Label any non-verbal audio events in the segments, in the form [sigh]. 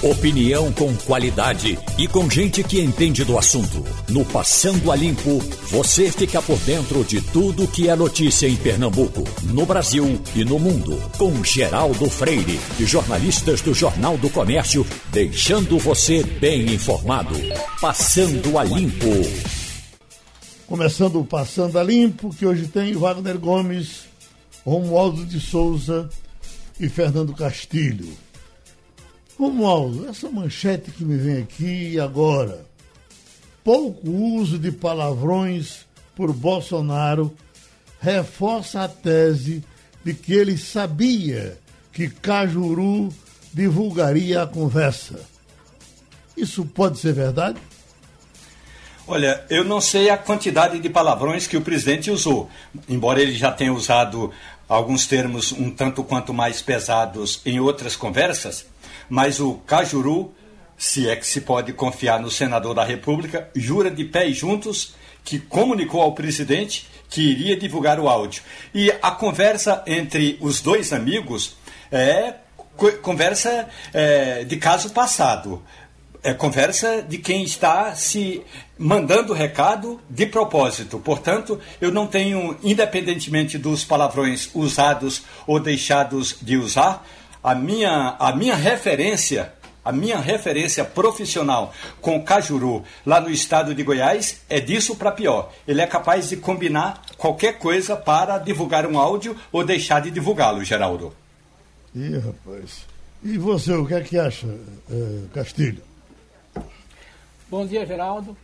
Opinião com qualidade e com gente que entende do assunto. No Passando a Limpo, você fica por dentro de tudo que é notícia em Pernambuco, no Brasil e no mundo. Com Geraldo Freire e jornalistas do Jornal do Comércio, deixando você bem informado. Passando a Limpo. Começando o Passando a Limpo, que hoje tem Wagner Gomes, Romualdo de Souza e Fernando Castilho. Romualdo, essa manchete que me vem aqui agora. Pouco uso de palavrões por Bolsonaro reforça a tese de que ele sabia que Cajuru divulgaria a conversa. Isso pode ser verdade? Olha, eu não sei a quantidade de palavrões que o presidente usou, embora ele já tenha usado alguns termos um tanto quanto mais pesados em outras conversas, mas o Cajuru, se é que se pode confiar no senador da República, jura de pés juntos que comunicou ao presidente que iria divulgar o áudio. E a conversa entre os dois amigos é conversa é, de caso passado é conversa de quem está se mandando recado de propósito. Portanto, eu não tenho, independentemente dos palavrões usados ou deixados de usar, a minha, a minha referência, a minha referência profissional com Cajuru, lá no estado de Goiás, é disso para pior. Ele é capaz de combinar qualquer coisa para divulgar um áudio ou deixar de divulgá-lo, Geraldo. Ih, rapaz. E você, o que é que acha, eh, Castilho? Bom dia, Geraldo.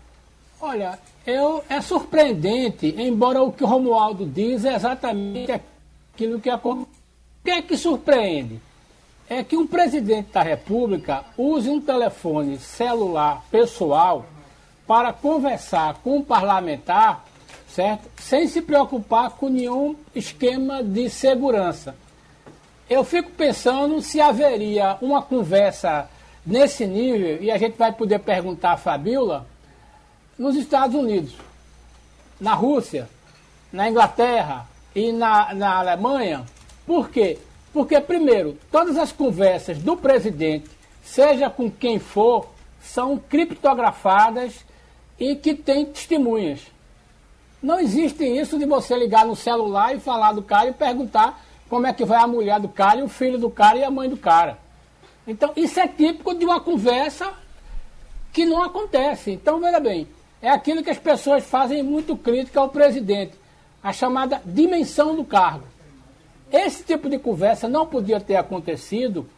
Olha, eu, é surpreendente, embora o que o Romualdo diz é exatamente aquilo que acontece. O que é que surpreende? É que um presidente da República use um telefone celular pessoal para conversar com um parlamentar, certo? Sem se preocupar com nenhum esquema de segurança. Eu fico pensando se haveria uma conversa nesse nível, e a gente vai poder perguntar a Fabiola, nos Estados Unidos, na Rússia, na Inglaterra e na, na Alemanha. Por quê? Porque, primeiro, todas as conversas do presidente, seja com quem for, são criptografadas e que têm testemunhas. Não existe isso de você ligar no celular e falar do cara e perguntar como é que vai a mulher do cara, e o filho do cara e a mãe do cara. Então, isso é típico de uma conversa que não acontece. Então, veja bem, é aquilo que as pessoas fazem muito crítica ao presidente, a chamada dimensão do cargo. Esse tipo de conversa não podia ter acontecido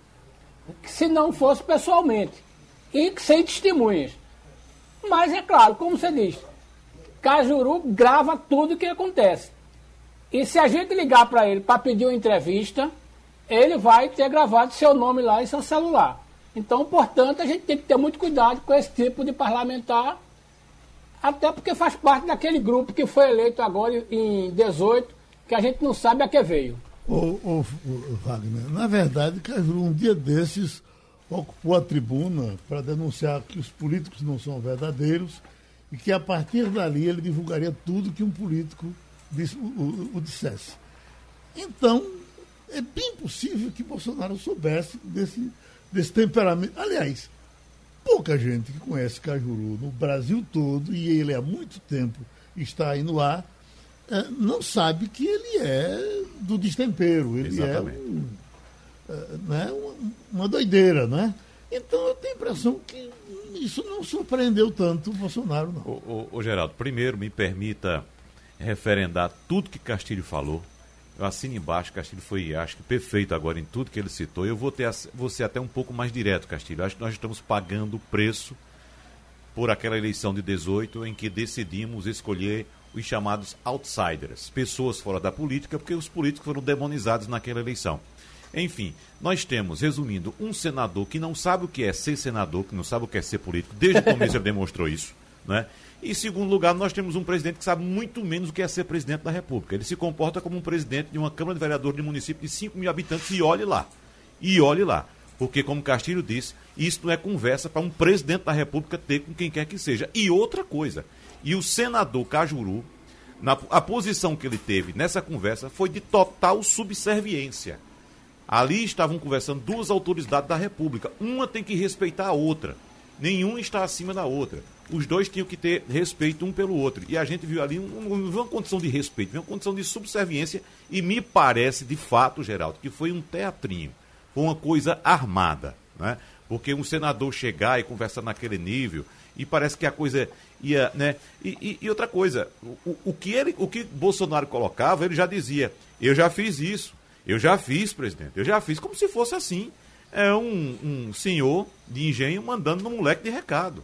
se não fosse pessoalmente e sem testemunhas. Mas é claro, como você diz, Cajuru grava tudo o que acontece. E se a gente ligar para ele para pedir uma entrevista, ele vai ter gravado seu nome lá em seu celular. Então, portanto, a gente tem que ter muito cuidado com esse tipo de parlamentar, até porque faz parte daquele grupo que foi eleito agora em 18, que a gente não sabe a que veio. Ô, Wagner, na verdade, um dia desses ocupou a tribuna para denunciar que os políticos não são verdadeiros e que a partir dali ele divulgaria tudo que um político disse, o, o, o dissesse. Então, é bem possível que Bolsonaro soubesse desse, desse temperamento. Aliás, pouca gente que conhece Cajuru no Brasil todo, e ele há muito tempo está aí no ar, é, não sabe que ele é do destempero. Ele é Exatamente. é um, é, né, uma, uma doideira, né? Então eu tenho a impressão que isso não surpreendeu tanto o Bolsonaro, não. Ô, ô, ô Geraldo, primeiro me permita referendar tudo que Castilho falou eu assino embaixo, Castilho foi, acho que, perfeito agora em tudo que ele citou. Eu vou, ter, vou ser até um pouco mais direto, Castilho. Acho que nós estamos pagando o preço por aquela eleição de 18 em que decidimos escolher os chamados outsiders, pessoas fora da política, porque os políticos foram demonizados naquela eleição. Enfim, nós temos, resumindo, um senador que não sabe o que é ser senador, que não sabe o que é ser político, desde o [laughs] começo ele demonstrou isso, né? E, em segundo lugar, nós temos um presidente que sabe muito menos o que é ser presidente da República. Ele se comporta como um presidente de uma Câmara de Vereadores de um município de 5 mil habitantes e olhe lá. E olhe lá. Porque, como Castilho disse, isso não é conversa para um presidente da República ter com quem quer que seja. E outra coisa, e o senador Cajuru, na, a posição que ele teve nessa conversa foi de total subserviência. Ali estavam conversando duas autoridades da República. Uma tem que respeitar a outra. Nenhuma está acima da outra. Os dois tinham que ter respeito um pelo outro. E a gente viu ali um, uma condição de respeito, uma condição de subserviência. E me parece, de fato, Geraldo, que foi um teatrinho. Foi uma coisa armada. Né? Porque um senador chegar e conversar naquele nível, e parece que a coisa ia. Né? E, e, e outra coisa, o, o, que ele, o que Bolsonaro colocava, ele já dizia: eu já fiz isso. Eu já fiz, presidente, eu já fiz, como se fosse assim. É um, um senhor de engenho mandando no moleque de recado.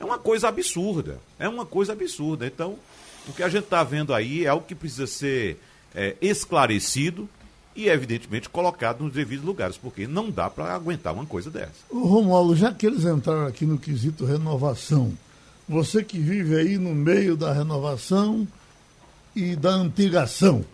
É uma coisa absurda. É uma coisa absurda. Então, o que a gente está vendo aí é algo que precisa ser é, esclarecido e, evidentemente, colocado nos devidos lugares, porque não dá para aguentar uma coisa dessa. O já que eles entraram aqui no quesito renovação, você que vive aí no meio da renovação e da antigação,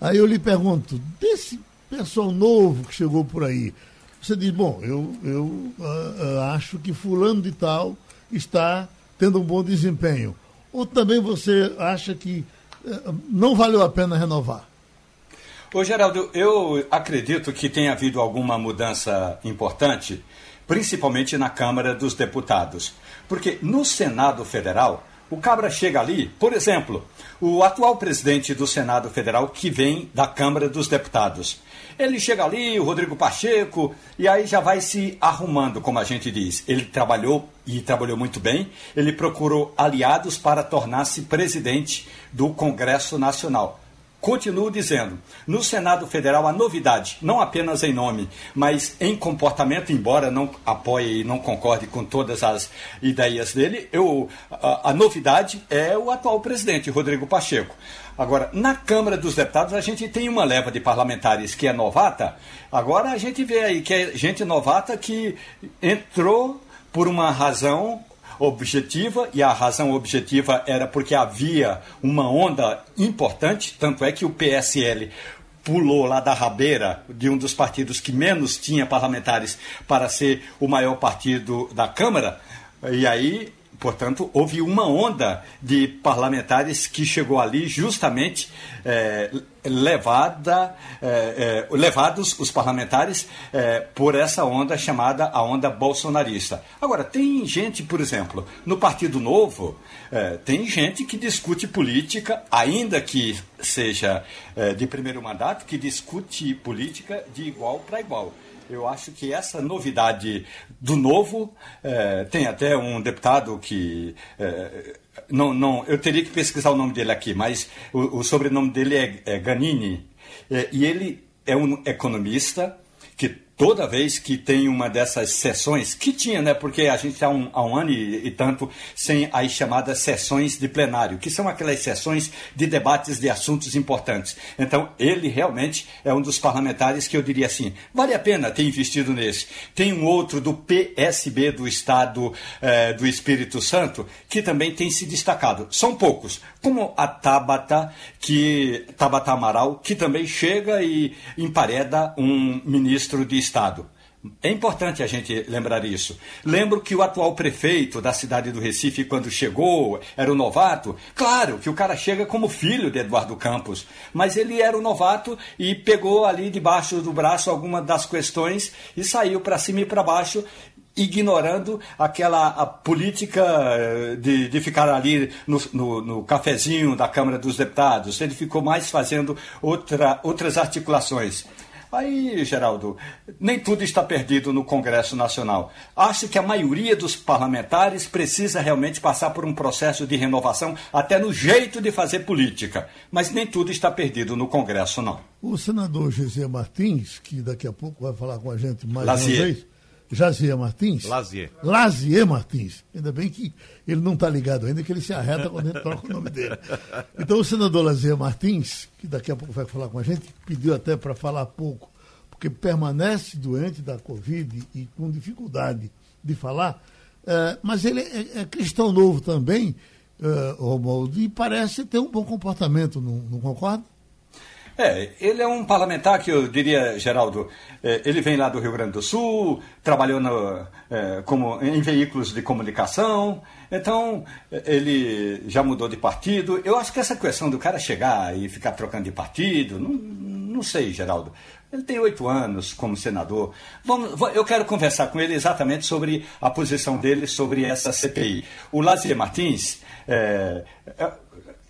Aí eu lhe pergunto, desse pessoal novo que chegou por aí, você diz, bom, eu, eu uh, acho que fulano de tal está tendo um bom desempenho. Ou também você acha que uh, não valeu a pena renovar? Ô Geraldo, eu acredito que tenha havido alguma mudança importante, principalmente na Câmara dos Deputados. Porque no Senado Federal, o cabra chega ali, por exemplo, o atual presidente do Senado Federal, que vem da Câmara dos Deputados. Ele chega ali, o Rodrigo Pacheco, e aí já vai se arrumando, como a gente diz. Ele trabalhou e trabalhou muito bem. Ele procurou aliados para tornar-se presidente do Congresso Nacional. Continuo dizendo, no Senado Federal a novidade, não apenas em nome, mas em comportamento, embora não apoie e não concorde com todas as ideias dele, eu, a, a novidade é o atual presidente, Rodrigo Pacheco. Agora, na Câmara dos Deputados, a gente tem uma leva de parlamentares que é novata. Agora a gente vê aí que é gente novata que entrou por uma razão objetiva, e a razão objetiva era porque havia uma onda importante, tanto é que o PSL pulou lá da rabeira de um dos partidos que menos tinha parlamentares para ser o maior partido da Câmara. E aí Portanto, houve uma onda de parlamentares que chegou ali justamente é, levada, é, é, levados os parlamentares por essa onda chamada a onda bolsonarista. Agora, tem gente, por exemplo, no Partido Novo, tem gente que discute política, ainda que seja de primeiro mandato, que discute política de igual para igual. Eu acho que essa novidade do novo, é, tem até um deputado que. É, não, não, eu teria que pesquisar o nome dele aqui, mas o, o sobrenome dele é, é Ganini. É, e ele é um economista que toda vez que tem uma dessas sessões, que tinha, né? Porque a gente há um, há um ano e, e, tanto sem as chamadas sessões de plenário, que são aquelas sessões de debates de assuntos importantes. Então, ele realmente é um dos parlamentares que eu diria assim: vale a pena ter investido nesse. Tem um outro do PSB do Estado eh, do Espírito Santo que também tem se destacado. São poucos, como a Tabata, que Tabata Amaral, que também chega e empareda um ministro de Estado. É importante a gente lembrar isso. Lembro que o atual prefeito da cidade do Recife, quando chegou, era o novato. Claro que o cara chega como filho de Eduardo Campos, mas ele era o novato e pegou ali debaixo do braço alguma das questões e saiu para cima e para baixo ignorando aquela política eh, de, de ficar ali no, no, no, cafezinho da Câmara dos Deputados. Ele ficou mais fazendo outra, outras articulações. Aí, Geraldo, nem tudo está perdido no Congresso Nacional. Acho que a maioria dos parlamentares precisa realmente passar por um processo de renovação, até no jeito de fazer política. Mas nem tudo está perdido no Congresso, não. O senador José Martins, que daqui a pouco vai falar com a gente mais Lazier. uma vez Jazier Martins? Lazier. Lazier Martins. Ainda bem que ele não está ligado ainda, que ele se arreta quando a gente troca o nome dele. [laughs] Então, o senador Lazier Martins, que daqui a pouco vai falar com a gente, pediu até para falar pouco, porque permanece doente da Covid e com dificuldade de falar, uh, mas ele é, é, cristão novo também, uh, Romualdo, e parece ter um bom comportamento, não, não concorda? É, ele é um parlamentar que eu diria, Geraldo, é, ele vem lá do Rio Grande do Sul, trabalhou no, é, como, em veículos de comunicação, então ele já mudou de partido. Eu acho que essa questão do cara chegar e ficar trocando de partido, não, não sei, Geraldo. Ele tem oito anos como senador. Vamos, eu quero conversar com ele exatamente sobre a posição dele sobre essa CPI. O Lazier Martins, é, é,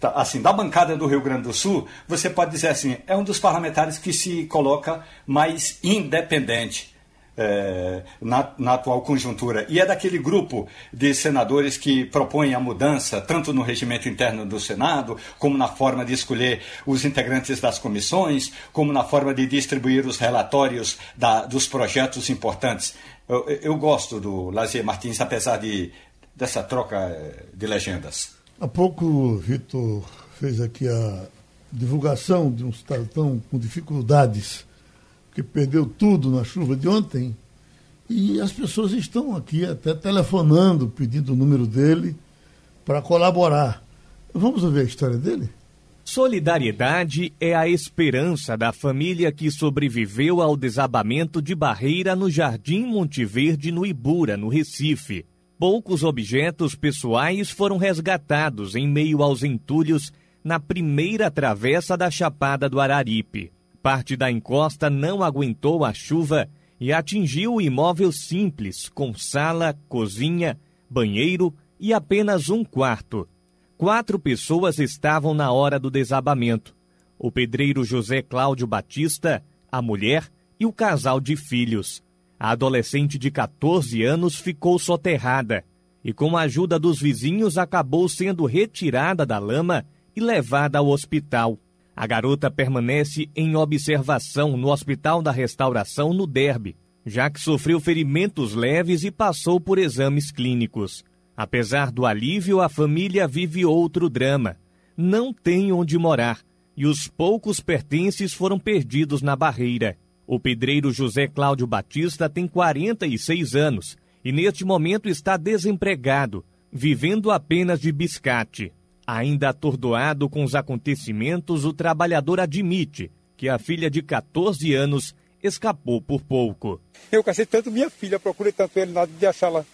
assim, da bancada do Rio Grande do Sul, você pode dizer assim, é um dos parlamentares que se coloca mais independente é, na, na, atual conjuntura. E é daquele grupo de senadores que propõem a mudança, tanto no regimento interno do Senado, como na forma de escolher os integrantes das comissões, como na forma de distribuir os relatórios da, dos projetos importantes. Eu, eu gosto do Lazier Martins, apesar de, dessa troca é, de legendas. Há pouco o Vitor fez aqui a divulgação de um cidadão com dificuldades que perdeu tudo na chuva de ontem. E as pessoas estão aqui até telefonando, pedindo o número dele para colaborar. Vamos ouvir a história dele? Solidariedade é a esperança da família que sobreviveu ao desabamento de barreira no Jardim Monteverde, no Ibura, no Recife. Poucos objetos pessoais foram resgatados em meio aos entulhos na primeira travessa da Chapada do Araripe. Parte da encosta não aguentou a chuva e atingiu o imóvel simples, com sala, cozinha, banheiro e apenas um quarto. Quatro pessoas estavam na hora do desabamento: o pedreiro José Cláudio Batista, a mulher e o casal de filhos. A adolescente de 14 anos ficou soterrada e, com a ajuda dos vizinhos, acabou sendo retirada da lama e levada ao hospital. A garota permanece em observação no Hospital da Restauração no Derby, já que sofreu ferimentos leves e passou por exames clínicos. Apesar do alívio, a família vive outro drama. Não tem onde morar e os poucos pertences foram perdidos na barreira. O pedreiro José Cláudio Batista tem 46 anos e neste momento está desempregado, vivendo apenas de biscate. Ainda atordoado com os acontecimentos, o trabalhador admite que a filha de 14 anos escapou por pouco. Eu cacei tanto minha filha, procurei tanto ele nada de achá-la.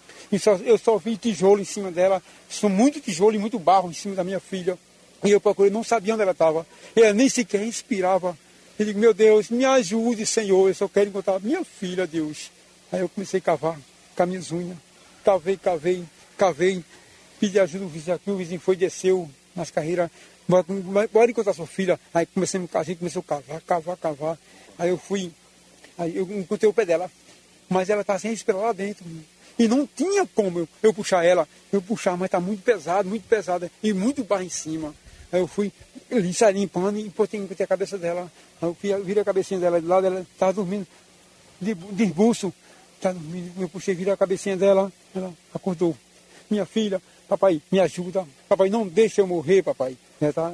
Eu só vi tijolo em cima dela, são muito tijolo e muito barro em cima da minha filha. E eu procurei, não sabia onde ela estava. Ela nem sequer respirava. Eu digo, meu Deus, me ajude, Senhor, eu só quero encontrar minha filha, Deus. Aí eu comecei a cavar com as minhas unhas. Cavei, cavei, cavei pedi ajuda do vizinho aqui, o vizinho foi, desceu nas carreiras, bora encontrar sua filha. Aí comecei a gente começou a cavar, cavar, cavar. Aí eu fui, aí eu encontrei o pé dela, mas ela estava sem respirar lá dentro. E não tinha como eu, eu puxar ela, eu puxar, mas está muito pesado, muito pesada, e muito barro em cima. Aí eu fui, limpando e botei, botei a cabeça dela. Aí eu virei a cabecinha dela de lado, ela estava dormindo de, de bolso. Tá eu puxei, virei a cabecinha dela, ela acordou. Minha filha, papai, me ajuda, papai, não deixa eu morrer, papai. Né, tá?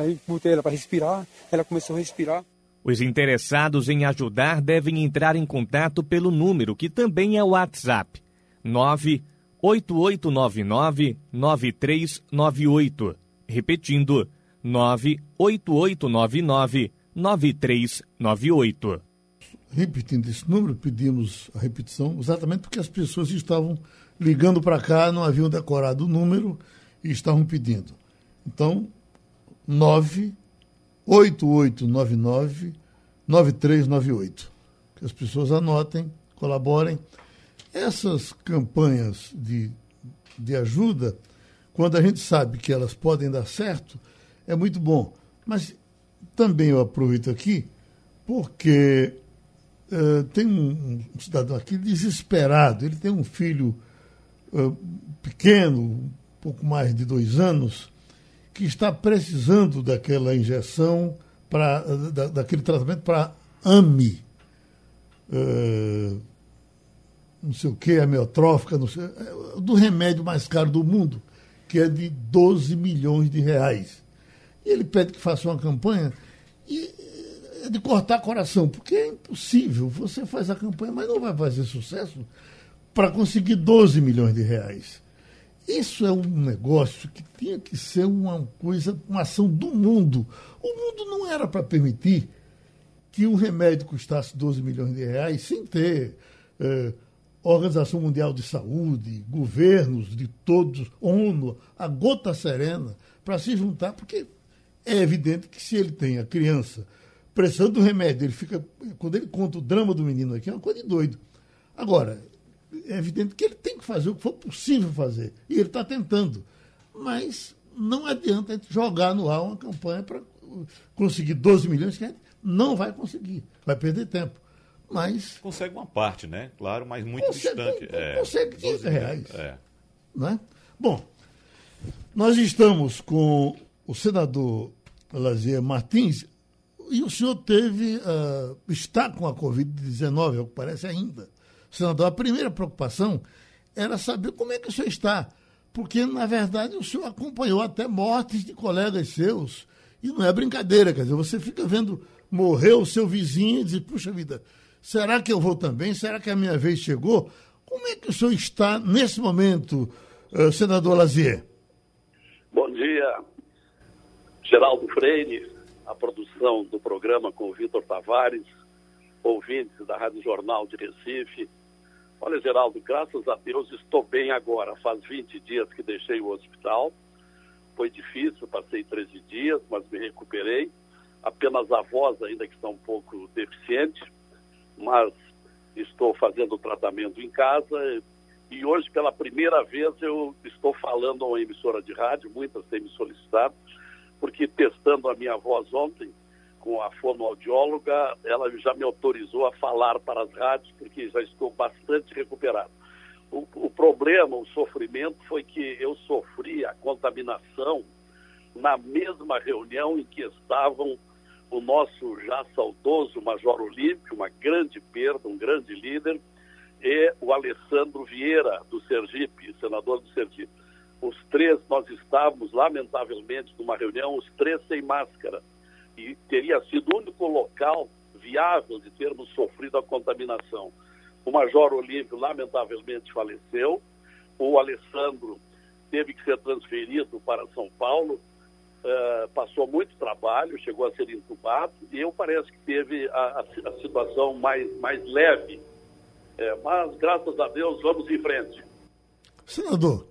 Aí botei ela para respirar, ela começou a respirar. Os interessados em ajudar devem entrar em contato pelo número que também é o WhatsApp 98899 9398. Repetindo, 98899 9398. Repetindo esse número, pedimos a repetição exatamente porque as pessoas estavam ligando para cá, não haviam decorado o número e estavam pedindo. Então, 98899 9398. Que as pessoas anotem, colaborem. Essas campanhas de, de ajuda, quando a gente sabe que elas podem dar certo, é muito bom. Mas também eu aproveito aqui, porque uh, tem um, um cidadão aqui desesperado. Ele tem um filho pequeno, um pouco mais de dois anos, que está precisando daquela injeção, pra, da, daquele tratamento para AMI. Uh, não sei o que, amiotrófica, sei, é, do remédio mais caro do mundo, que é de 12 milhões de reais. E ele pede que faça uma campanha e é de cortar coração, porque é impossível. Você faz a campanha, mas não vai fazer sucesso para conseguir 12 milhões de reais. Isso é um negócio que tinha que ser uma coisa, uma ação do mundo. O mundo não era para permitir que um remédio custasse 12 milhões de reais sem ter eh, Organização Mundial de Saúde, governos de todos, ONU, a gota serena, para se juntar, porque é evidente que se ele tem a criança pressão do remédio. Ele fica. Quando ele conta o drama do menino aqui, é uma coisa de doido. Agora, é evidente que ele tem que fazer o que for possível fazer. E ele está tentando. Mas não adianta jogar no ar uma campanha para conseguir 12 milhões, que não vai conseguir. Vai perder tempo. Mas. Consegue uma parte, né? Claro, mas muito consegue, distante. É, consegue 15 reais. É. Não é? Bom, nós estamos com o senador Lazier Martins e o senhor teve. Uh, está com a Covid-19, é o que parece ainda. Senador, a primeira preocupação era saber como é que o senhor está. Porque, na verdade, o senhor acompanhou até mortes de colegas seus. E não é brincadeira, quer dizer, você fica vendo morrer o seu vizinho e diz, puxa vida, será que eu vou também? Será que a minha vez chegou? Como é que o senhor está nesse momento, uh, senador Lazier? Bom dia, Geraldo Freire, a produção do programa com o Vitor Tavares, ouvintes da Rádio Jornal de Recife. Olha, Geraldo, graças a Deus estou bem agora. Faz 20 dias que deixei o hospital. Foi difícil, passei 13 dias, mas me recuperei. Apenas a voz ainda que está um pouco deficiente, mas estou fazendo o tratamento em casa. E hoje, pela primeira vez, eu estou falando a uma emissora de rádio, muitas têm me solicitado, porque testando a minha voz ontem, com a fonoaudióloga, ela já me autorizou a falar para as rádios, porque já estou bastante recuperado. O, o problema, o sofrimento, foi que eu sofri a contaminação na mesma reunião em que estavam o nosso já saudoso Major Olímpio, uma grande perda, um grande líder, e o Alessandro Vieira, do Sergipe, senador do Sergipe. Os três, nós estávamos, lamentavelmente, numa reunião, os três sem máscara e teria sido o único local viável de termos sofrido a contaminação. O Major Olívio, lamentavelmente, faleceu. O Alessandro teve que ser transferido para São Paulo. Uh, passou muito trabalho, chegou a ser entubado. E eu parece que teve a, a, a situação mais, mais leve. É, mas, graças a Deus, vamos em frente. Senador,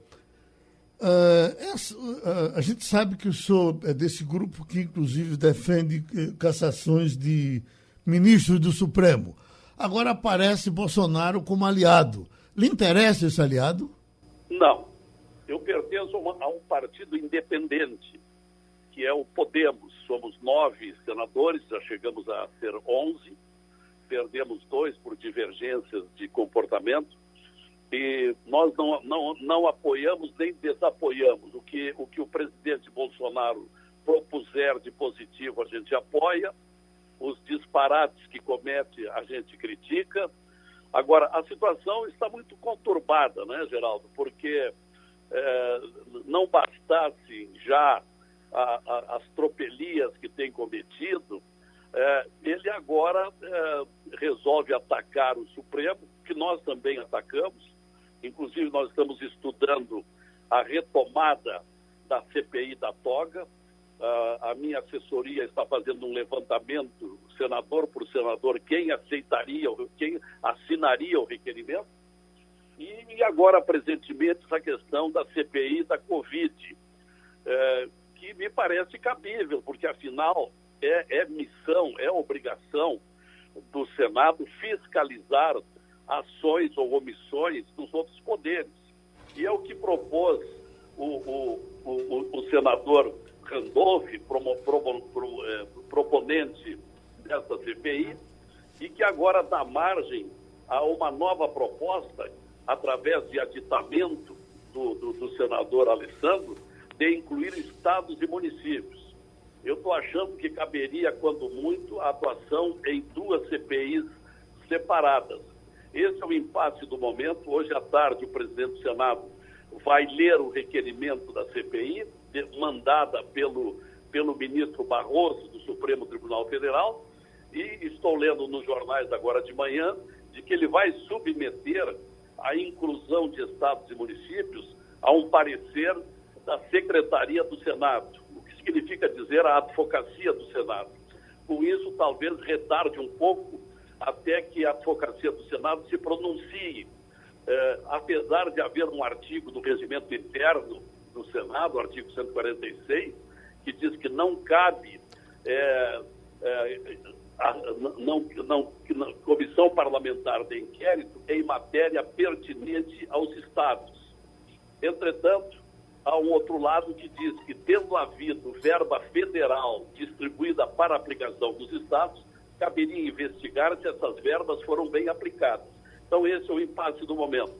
Uh, essa, uh, a gente sabe que o senhor é desse grupo que, inclusive, defende uh, cassações de ministros do Supremo. Agora aparece Bolsonaro como aliado. Lhe interessa esse aliado? Não. Eu pertenço a um partido independente, que é o Podemos. Somos nove senadores, já chegamos a ser onze. Perdemos dois por divergências de comportamento e nós não, não, não apoiamos nem desapoiamos. O que, o que o presidente Bolsonaro propuser de positivo, a gente apoia. Os disparates que comete, a gente critica. Agora, a situação está muito conturbada, né, Geraldo? Porque é, não bastasse já a, a, as tropelias que tem cometido, é, ele agora é, resolve atacar o Supremo, que nós também atacamos, Inclusive, nós estamos estudando a retomada da CPI da toga. Uh, a minha assessoria está fazendo um levantamento, senador por senador, quem aceitaria, quem assinaria o requerimento. E, e agora, presentemente, essa questão da CPI da Covid, uh, que me parece cabível, porque afinal é, é missão, é obrigação do Senado fiscalizar ações ou omissões dos outros poderes. E é o que propôs o, o, o, o senador Randolph, promo, promo, pro, é, proponente dessa CPI, e que agora dá margem a uma nova proposta, através de aditamento do, do, do senador Alessandro, de incluir estados e municípios. Eu estou achando que caberia, quando muito, a atuação em duas CPIs separadas esse é o impasse do momento. Hoje à tarde, o presidente do Senado vai ler o requerimento da CPI, mandada pelo, pelo ministro Barroso, do Supremo Tribunal Federal, e estou lendo nos jornais agora de manhã de que ele vai submeter a inclusão de estados e municípios a um parecer da Secretaria do Senado, o que significa dizer a advocacia do Senado. Com isso, talvez retarde um pouco até que a advocacia do Senado se pronuncie. É, apesar de haver um artigo do regimento interno do Senado, o artigo 146, que diz que não cabe é, é, a, não, não, não, comissão parlamentar de inquérito em matéria pertinente aos estados. Entretanto, há um outro lado que diz que, tendo havido verba federal distribuída para aplicação dos estados, caberia investigar se essas verbas foram bem aplicadas. Então, esse é o impasse do momento.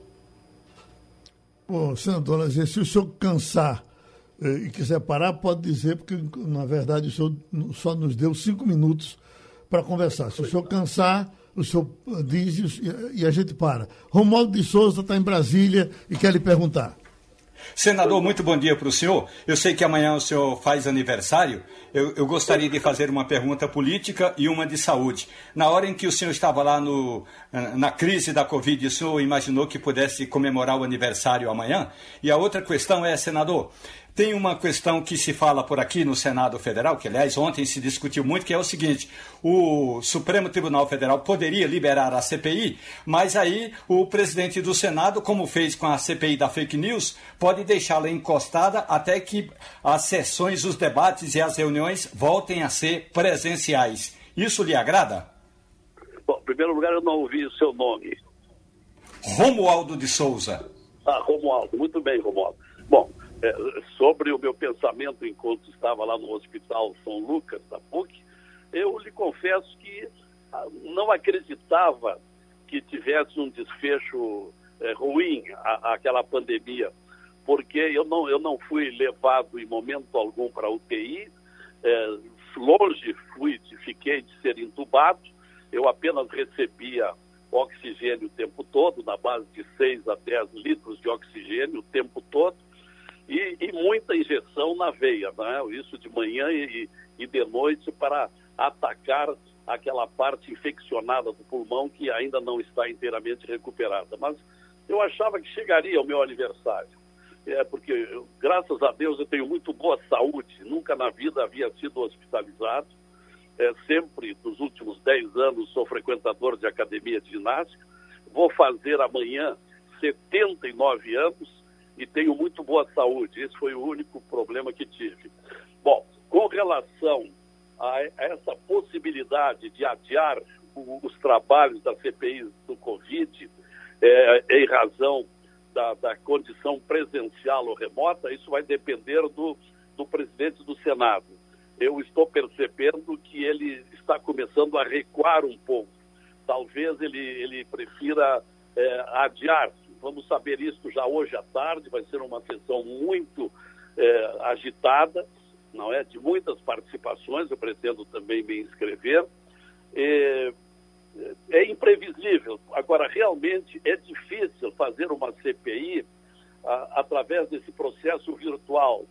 Bom, senador Lazier, se o senhor cansar eh, e quiser parar, pode dizer, porque, na verdade, o senhor só nos deu cinco minutos para conversar. Se o senhor cansar, o senhor diz e a gente para. Romualdo de Souza está em Brasília e quer lhe perguntar. Senador, muito bom dia para o senhor. Eu sei que amanhã o senhor faz aniversário. Eu, eu, gostaria de fazer uma pergunta política e uma de saúde. Na hora em que o senhor estava lá no, na crise da Covid, o senhor imaginou que pudesse comemorar o aniversário amanhã? E a outra questão é, senador, tem uma questão que se fala por aqui no Senado Federal, que aliás ontem se discutiu muito, que é o seguinte: o Supremo Tribunal Federal poderia liberar a CPI, mas aí o presidente do Senado, como fez com a CPI da fake news, pode deixá-la encostada até que as sessões, os debates e as reuniões voltem a ser presenciais. Isso lhe agrada? Bom, em primeiro lugar, eu não ouvi o seu nome. Romualdo de Souza. Ah, Romualdo, muito bem, Romualdo. Bom, é, sobre o meu pensamento enquanto estava lá no Hospital São Lucas, da PUC, eu lhe confesso que ah, não acreditava que tivesse um desfecho é, ruim aquela pandemia, porque eu não, eu não fui levado em momento algum para UTI, é, longe fui, fiquei de ser entubado, eu apenas recebia oxigênio o tempo todo, na base de 6 a 10 litros de oxigênio o tempo todo, e, e muita injeção na veia, né? isso de manhã e, e de noite para atacar aquela parte infeccionada do pulmão que ainda não está inteiramente recuperada. Mas eu achava que chegaria o meu aniversário. É porque, eu, graças a Deus, eu tenho muito boa saúde. Nunca na vida havia sido hospitalizado. É, sempre, nos últimos 10 anos, sou frequentador de academia de ginástica. Vou fazer amanhã 79 anos e tenho muito boa saúde. Esse foi o único problema que tive. Bom, com relação a essa possibilidade de adiar os trabalhos da CPI do Covid, é, em razão da, da, condição presencial ou remota, isso vai depender do, do presidente do Senado. Eu estou percebendo que ele está começando a recuar um pouco. Talvez ele, ele prefira é, adiar Vamos saber isso já hoje à tarde. Vai ser uma sessão muito é, agitada, não é? De muitas participações. Eu pretendo também me inscrever. É, é imprevisível. Agora, realmente é difícil fazer uma CPI a, através desse processo virtual,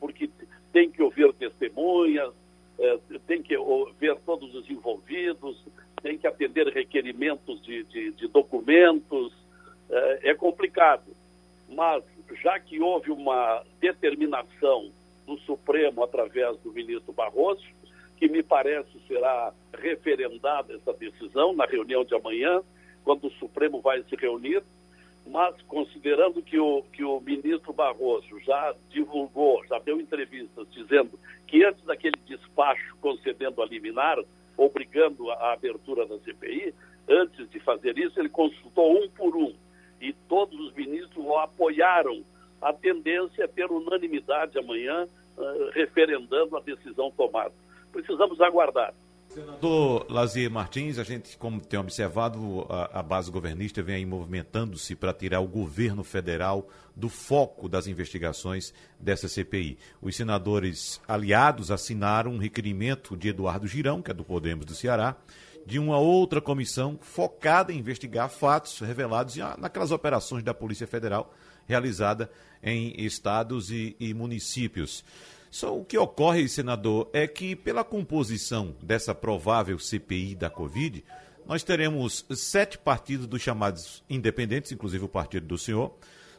porque tem que ouvir testemunhas, é, tem que ver todos os envolvidos, tem que atender requerimentos de, de, de documentos, é, é complicado. Mas, já que houve uma determinação do Supremo através do ministro Barroso, que me parece será referendada essa decisão na reunião de amanhã, quando o Supremo vai se reunir, mas considerando que o, que o ministro Barroso já divulgou, já deu entrevistas dizendo que antes daquele despacho concedendo a liminar, obrigando a, a abertura da CPI, antes de fazer isso, ele consultou um por um e todos os ministros apoiaram a tendência é ter unanimidade amanhã, uh, referendando a decisão tomada. Precisamos aguardar. Senador Lazier Martins, a gente, como tem observado, a, a base governista vem aí movimentando-se para tirar o governo federal do foco das investigações dessa CPI. Os senadores aliados assinaram um requerimento de Eduardo Girão, que é do Podemos do Ceará, de uma outra comissão focada em investigar fatos revelados naquelas operações da Polícia Federal realizada em estados e, e municípios. Só o que ocorre, senador, é que pela composição dessa provável CPI da Covid, nós teremos sete partidos dos chamados independentes, inclusive o partido do senhor,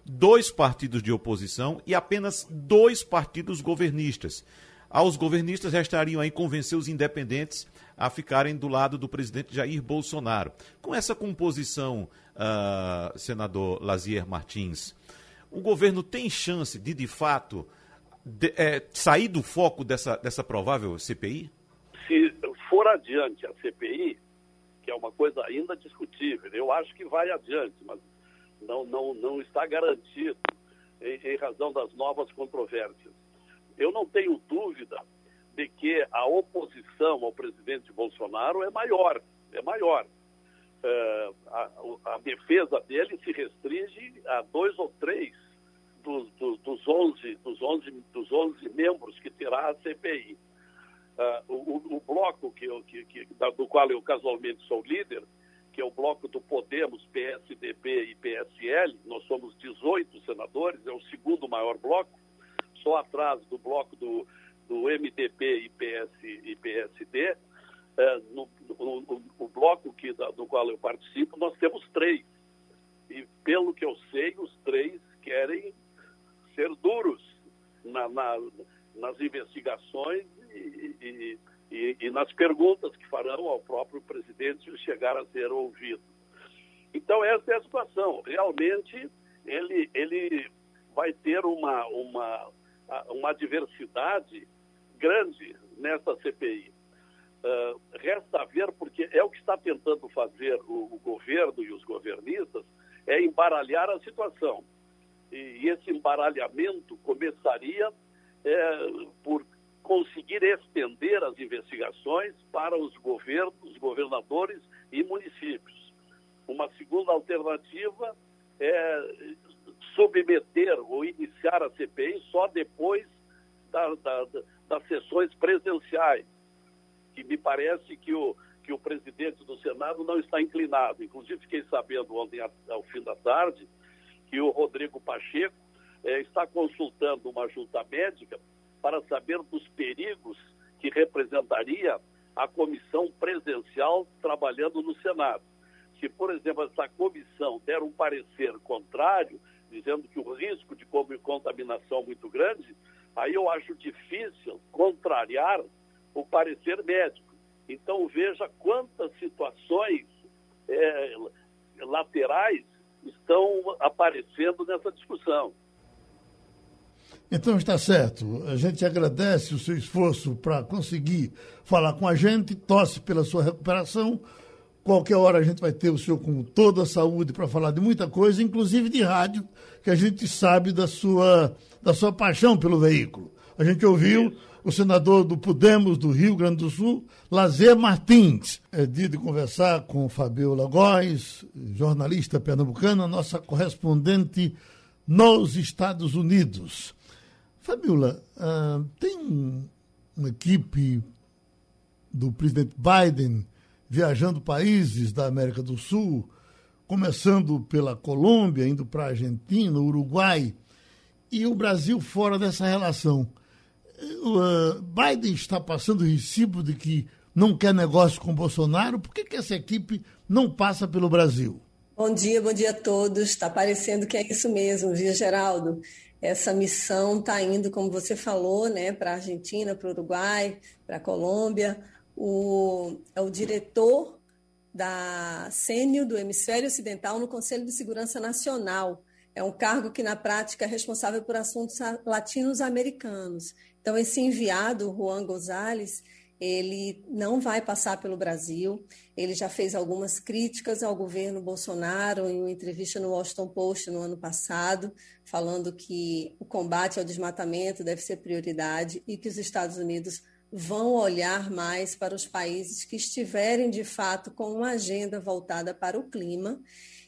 dois partidos de oposição e apenas dois partidos governistas. Aos governistas restariam aí convencer os independentes a ficarem do lado do presidente Jair Bolsonaro. Com essa composição, uh, senador Lazier Martins, o governo tem chance de, de fato, de, é, sair do foco dessa, dessa provável CPI? Se for adiante a CPI, que é uma coisa ainda discutível, eu acho que vai adiante, mas não, não, não está garantido em, em razão das novas controvérsias. Eu não tenho dúvida de que a oposição ao presidente Bolsonaro é maior, é maior. Uh, a, a, defesa dele se restringe a dois ou três dos, dos, dos, 11, dos, 11, dos 11 membros que terá a CPI. Uh, ah, o, o, bloco que eu, que, que, do qual eu casualmente sou líder, que é o bloco do Podemos, PSDB e PSL, nós somos 18 senadores, é o segundo maior bloco, só atrás do bloco do, do MDB e, PS, e PSD. É, no, no, no, no, bloco que, do qual eu participo, nós temos três. E, pelo que eu sei, os três querem ser duros na, na, nas investigações e, e, e, nas perguntas que farão ao próprio presidente se chegar a ser ouvido. Então, essa é a situação. Realmente, ele, ele vai ter uma, uma, uma diversidade grande nessa CPI. Uh, ah, resta ver, porque é o que está tentando fazer o, o governo e os governistas, é embaralhar a situação. E, e esse embaralhamento começaria é, por conseguir estender as investigações para os governos, os governadores e municípios. Uma segunda alternativa é submeter ou iniciar a CPI só depois da, da, das sessões presenciais, que me parece que o, que o presidente do Senado não está inclinado. Inclusive, fiquei sabendo ontem, ao fim da tarde, que o Rodrigo Pacheco eh, está consultando uma junta médica para saber dos perigos que representaria a comissão presencial trabalhando no Senado. Se, por exemplo, essa comissão der um parecer contrário, dizendo que o risco de contaminação é muito grande, aí eu acho difícil contrariar o parecer médico. Então veja quantas situações é, laterais estão aparecendo nessa discussão. Então está certo. A gente agradece o seu esforço para conseguir falar com a gente, torce pela sua recuperação. Qualquer hora a gente vai ter o senhor com toda a saúde para falar de muita coisa, inclusive de rádio, que a gente sabe da sua, da sua paixão pelo veículo. A gente ouviu o senador do Podemos do Rio Grande do Sul, Lazer Martins. É dia de conversar com Fabiola Góes, jornalista pernambucana, nossa correspondente nos Estados Unidos. Fabiola, uh, tem uma equipe do presidente Biden viajando países da América do Sul, começando pela Colômbia, indo para a Argentina, Uruguai, e o Brasil fora dessa relação. Uh, Biden está passando o recibo de que não quer negócio com Bolsonaro. Por que, que essa equipe não passa pelo Brasil? Bom dia, bom dia a todos. Está parecendo que é isso mesmo, viu, Geraldo? Essa missão está indo, como você falou, né, para a Argentina, para o Uruguai, para a Colômbia. O, é o diretor da Sênio do Hemisfério Ocidental no Conselho de Segurança Nacional. É um cargo que, na prática, é responsável por assuntos latinos-americanos. Então, esse enviado, Juan Gonzalez, ele não vai passar pelo Brasil. Ele já fez algumas críticas ao governo Bolsonaro em uma entrevista no Washington Post no ano passado, falando que o combate ao desmatamento deve ser prioridade e que os Estados Unidos vão olhar mais para os países que estiverem de fato com uma agenda voltada para o clima.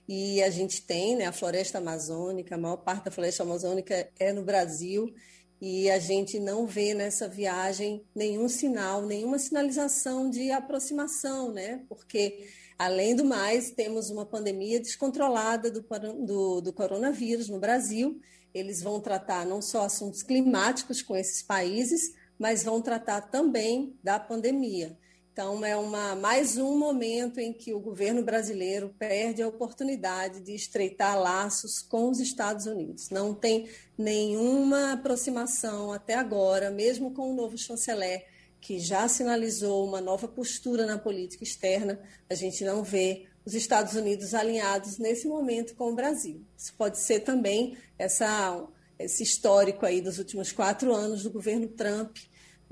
E a gente tem né, a floresta amazônica, a maior parte da floresta amazônica é no Brasil e a gente não vê nessa viagem nenhum sinal, nenhuma sinalização de aproximação, né? Porque, além do mais, temos uma pandemia descontrolada do, do, do coronavírus no Brasil. Eles vão tratar não só assuntos climáticos com esses países, mas vão tratar também da pandemia. Então, é uma, mais um momento em que o governo brasileiro perde a oportunidade de estreitar laços com os Estados Unidos. Não tem nenhuma aproximação até agora, mesmo com o novo chanceler, que já sinalizou uma nova postura na política externa, a gente não vê os Estados Unidos alinhados nesse momento com o Brasil. Isso pode ser também essa, esse histórico aí dos últimos quatro anos do governo Trump,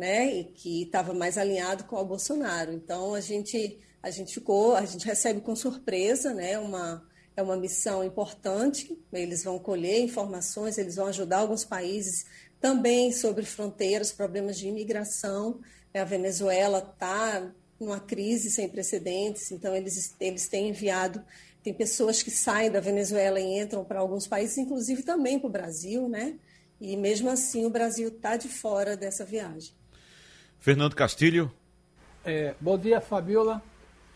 né, e que estava mais alinhado com o Bolsonaro. Então a gente a gente ficou, a gente recebe com surpresa, né, uma é uma missão importante. Eles vão colher informações, eles vão ajudar alguns países também sobre fronteiras, problemas de imigração. A Venezuela está numa crise sem precedentes, então eles, eles têm enviado, tem pessoas que saem da Venezuela e entram para alguns países, inclusive também para o Brasil, né? E mesmo assim o Brasil está de fora dessa viagem. Fernando Castilho. É, bom dia, Fabiola.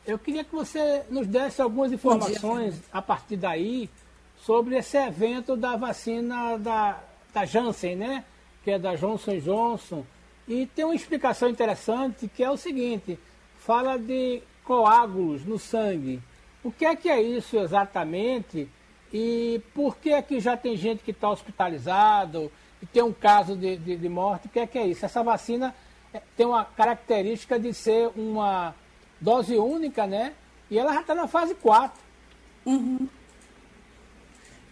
Eu queria que você nos desse algumas informações a partir daí sobre esse evento da vacina da, da Janssen, né? Que é da Johnson Johnson. E tem uma explicação interessante que é o seguinte: fala de coágulos no sangue. O que é que é isso exatamente? E por que é que já tem gente que está hospitalizado e tem um caso de, de, de morte? O que é que é isso? Essa vacina tem uma característica de ser uma dose única, né? E ela já está na fase 4. Uhum.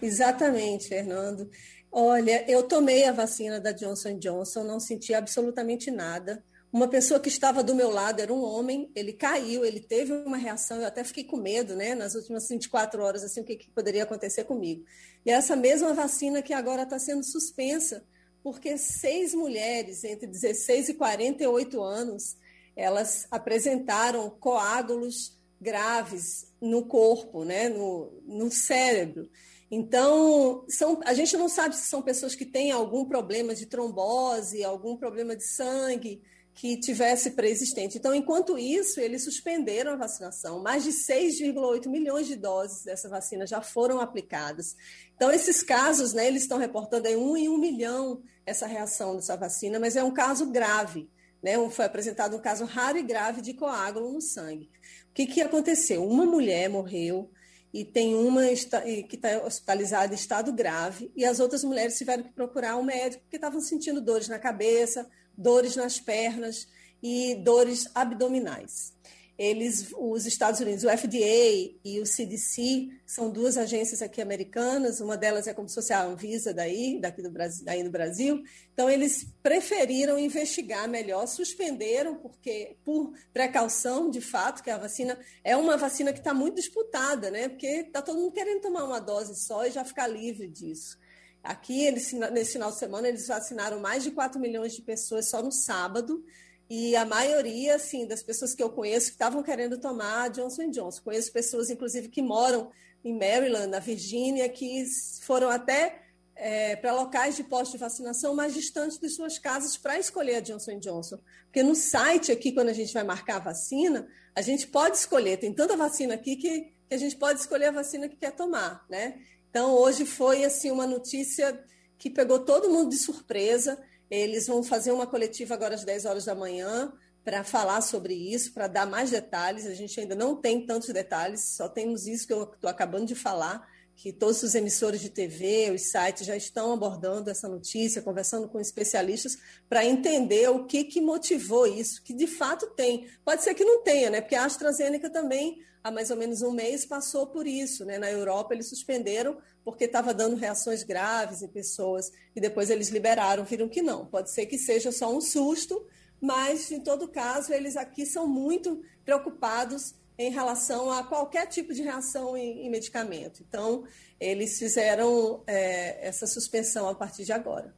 Exatamente, Fernando. Olha, eu tomei a vacina da Johnson Johnson, não senti absolutamente nada. Uma pessoa que estava do meu lado era um homem, ele caiu, ele teve uma reação, eu até fiquei com medo, né, nas últimas 24 horas, assim, o que, que poderia acontecer comigo. E essa mesma vacina que agora está sendo suspensa, porque seis mulheres entre 16 e 48 anos elas apresentaram coágulos graves no corpo, né, no, no cérebro. Então, são, a gente não sabe se são pessoas que têm algum problema de trombose, algum problema de sangue que tivesse pré-existente. Então, enquanto isso, eles suspenderam a vacinação. Mais de 6,8 milhões de doses dessa vacina já foram aplicadas. Então, esses casos, né, eles estão reportando em um em um milhão essa reação dessa vacina, mas é um caso grave. Né? Foi apresentado um caso raro e grave de coágulo no sangue. O que, que aconteceu? Uma mulher morreu e tem uma que está hospitalizada em estado grave, e as outras mulheres tiveram que procurar um médico porque estavam sentindo dores na cabeça, dores nas pernas e dores abdominais eles, os Estados Unidos, o FDA e o CDC são duas agências aqui americanas, uma delas é como se fosse a Anvisa daí, daqui do Brasil, daí do Brasil. Então eles preferiram investigar melhor, suspenderam porque por precaução, de fato, que a vacina é uma vacina que está muito disputada, né? Porque está todo mundo querendo tomar uma dose só e já ficar livre disso. Aqui, eles, nesse final de semana, eles vacinaram mais de 4 milhões de pessoas só no sábado. E a maioria, assim, das pessoas que eu conheço que estavam querendo tomar Johnson Johnson. Conheço pessoas, inclusive, que moram em Maryland, na Virgínia, que foram até é, para locais de posto de vacinação mais distantes de suas casas para escolher a Johnson Johnson. Porque no site aqui, quando a gente vai marcar a vacina, a gente pode escolher. Tem tanta vacina aqui que, que a gente pode escolher a vacina que quer tomar, né? Então, hoje foi, assim, uma notícia que pegou todo mundo de surpresa. Eles vão fazer uma coletiva agora às 10 horas da manhã para falar sobre isso, para dar mais detalhes. A gente ainda não tem tantos detalhes, só temos isso que eu estou acabando de falar, que todos os emissores de TV, os sites já estão abordando essa notícia, conversando com especialistas para entender o que, que motivou isso, que de fato tem. Pode ser que não tenha, né? Porque a AstraZeneca também, há mais ou menos um mês, passou por isso. Né? Na Europa, eles suspenderam porque estava dando reações graves em pessoas e depois eles liberaram, viram que não. Pode ser que seja só um susto, mas em todo caso eles aqui são muito preocupados em relação a qualquer tipo de reação em, em medicamento. Então eles fizeram é, essa suspensão a partir de agora.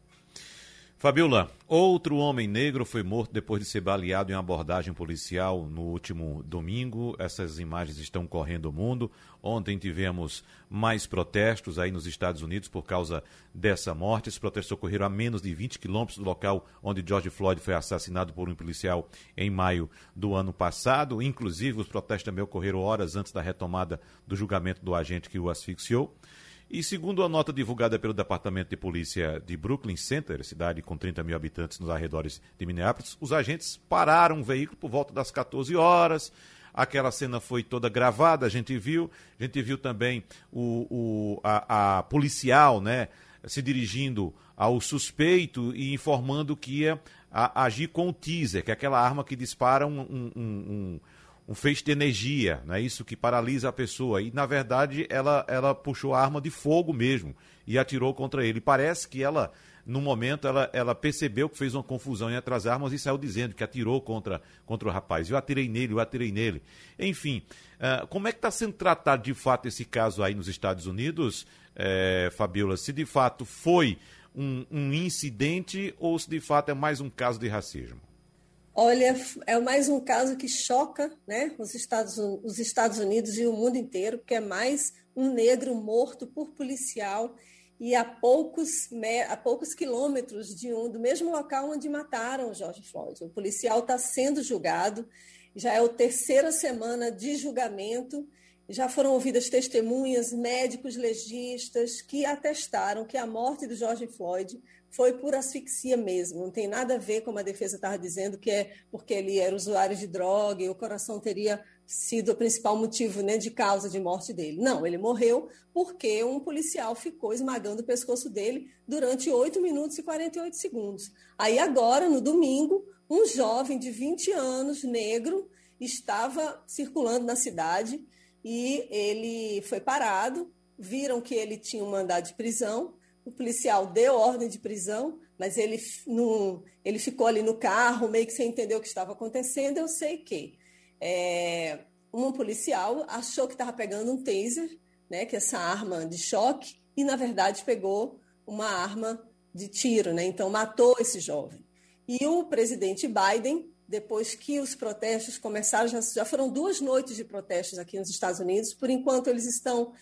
Fabiola, outro homem negro foi morto depois de ser baleado em abordagem policial no último domingo. Essas imagens estão correndo o mundo. Ontem tivemos mais protestos aí nos Estados Unidos por causa dessa morte. Esses protestos ocorreram a menos de 20 quilômetros do local onde George Floyd foi assassinado por um policial em maio do ano passado. Inclusive, os protestos também ocorreram horas antes da retomada do julgamento do agente que o asfixiou. E segundo a nota divulgada pelo Departamento de Polícia de Brooklyn Center, cidade com 30 mil habitantes nos arredores de Minneapolis, os agentes pararam o veículo por volta das 14 horas. Aquela cena foi toda gravada, a gente viu. A gente viu também o, o a, a policial né, se dirigindo ao suspeito e informando que ia a, agir com o teaser, que é aquela arma que dispara um, um, um um feixe de energia, né? isso que paralisa a pessoa. E, na verdade, ela, ela puxou a arma de fogo mesmo e atirou contra ele. Parece que ela no momento, ela, ela percebeu que fez uma confusão entre as armas e saiu dizendo que atirou contra, contra o rapaz. Eu atirei nele, eu atirei nele. Enfim, uh, como é que está sendo tratado de fato esse caso aí nos Estados Unidos, é, Fabiola? Se de fato foi um, um incidente ou se de fato é mais um caso de racismo? Olha, é mais um caso que choca né, os, Estados, os Estados Unidos e o mundo inteiro, porque é mais um negro morto por policial e a poucos, a poucos quilômetros de um, do mesmo local onde mataram George Floyd. O policial está sendo julgado, já é a terceira semana de julgamento, já foram ouvidas testemunhas, médicos legistas que atestaram que a morte do George Floyd foi por asfixia mesmo, não tem nada a ver com a defesa estava dizendo que é porque ele era usuário de droga e o coração teria sido o principal motivo né, de causa de morte dele. Não, ele morreu porque um policial ficou esmagando o pescoço dele durante 8 minutos e 48 segundos. Aí agora, no domingo, um jovem de 20 anos, negro, estava circulando na cidade e ele foi parado, viram que ele tinha um mandado de prisão, o policial deu ordem de prisão, mas ele, não, ele ficou ali no carro, meio que sem entender o que estava acontecendo. Eu sei que é, um policial achou que estava pegando um taser, né, que é essa arma de choque, e na verdade pegou uma arma de tiro, né? Então matou esse jovem. E o presidente Biden, depois que os protestos começaram, já, já foram duas noites de protestos aqui nos Estados Unidos. Por enquanto eles estão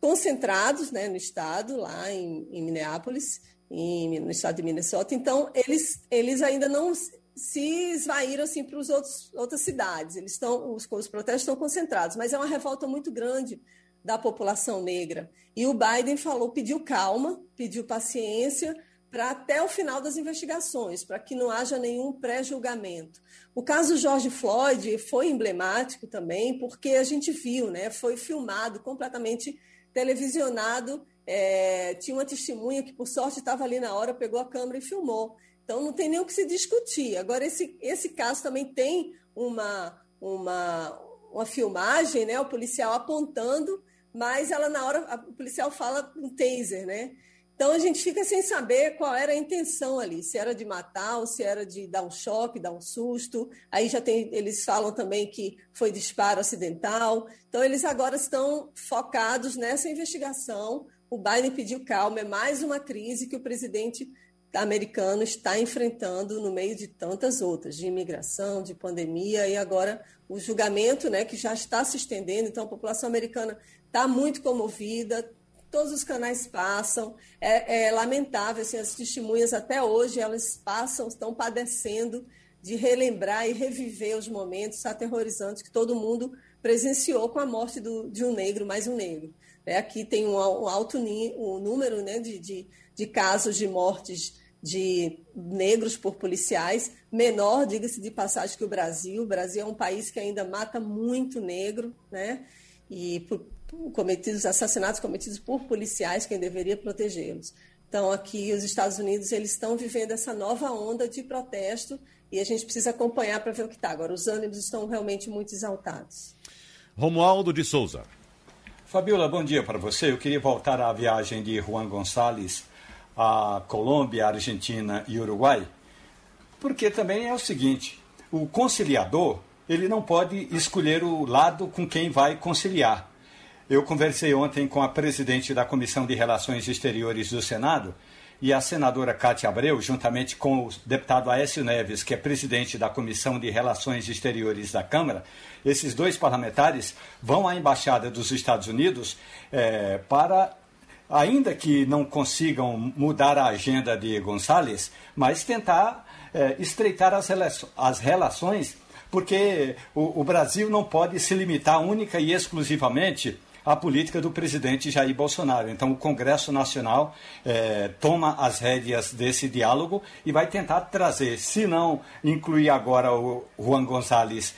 concentrados né, no estado, lá em, em Minneapolis, em, no estado de Minnesota. Então, eles, eles ainda não se esvaíram assim, para as outras cidades. Eles estão, os, os protestos estão concentrados, mas é uma revolta muito grande da população negra. E o Biden falou, pediu calma, pediu paciência para até o final das investigações, para que não haja nenhum pré-julgamento. O caso George Floyd foi emblemático também, porque a gente viu, né, foi filmado completamente televisionado, é, tinha uma testemunha que, por sorte, estava ali na hora, pegou a câmera e filmou. Então, não tem nem o que se discutir. Agora, esse, esse caso também tem uma, uma, uma filmagem, né? o policial apontando, mas ela, na hora, o policial fala um taser, né? Então a gente fica sem saber qual era a intenção ali, se era de matar ou se era de dar um choque, dar um susto. Aí já tem, eles falam também que foi disparo acidental. Então eles agora estão focados nessa investigação. O Biden pediu calma, é mais uma crise que o presidente americano está enfrentando no meio de tantas outras, de imigração, de pandemia e agora o julgamento, né, que já está se estendendo. Então a população americana está muito comovida, todos os canais passam. É, é lamentável, assim, as testemunhas até hoje elas passam, estão padecendo de relembrar e reviver os momentos aterrorizantes que todo mundo presenciou com a morte do, de um negro, mais um negro. É, aqui tem um, um alto um número né, de, de, de casos de mortes de negros por policiais, menor, diga-se de passagem, que o Brasil. O Brasil é um país que ainda mata muito negro, né? E por, cometidos, assassinatos cometidos por policiais, quem deveria protegê-los. Então, aqui os Estados Unidos eles estão vivendo essa nova onda de protesto e a gente precisa acompanhar para ver o que está. Agora, os ânimos estão realmente muito exaltados. Romualdo de Souza. Fabiola, bom dia para você. Eu queria voltar à viagem de Juan Gonçalves à Colômbia, Argentina e Uruguai, porque também é o seguinte: o conciliador ele não pode escolher o lado com quem vai conciliar. Eu conversei ontem com a presidente da Comissão de Relações Exteriores do Senado e a senadora Cátia Abreu, juntamente com o deputado Aécio Neves, que é presidente da Comissão de Relações Exteriores da Câmara, esses dois parlamentares vão à Embaixada dos Estados Unidos é, para, ainda que não consigam mudar a agenda de Gonçalves, mas tentar é, estreitar as, as relações, porque o, o Brasil não pode se limitar única e exclusivamente a política do presidente Jair Bolsonaro. Então, o Congresso Nacional é, toma as rédeas desse diálogo e vai tentar trazer, se não incluir agora o Juan Gonzalez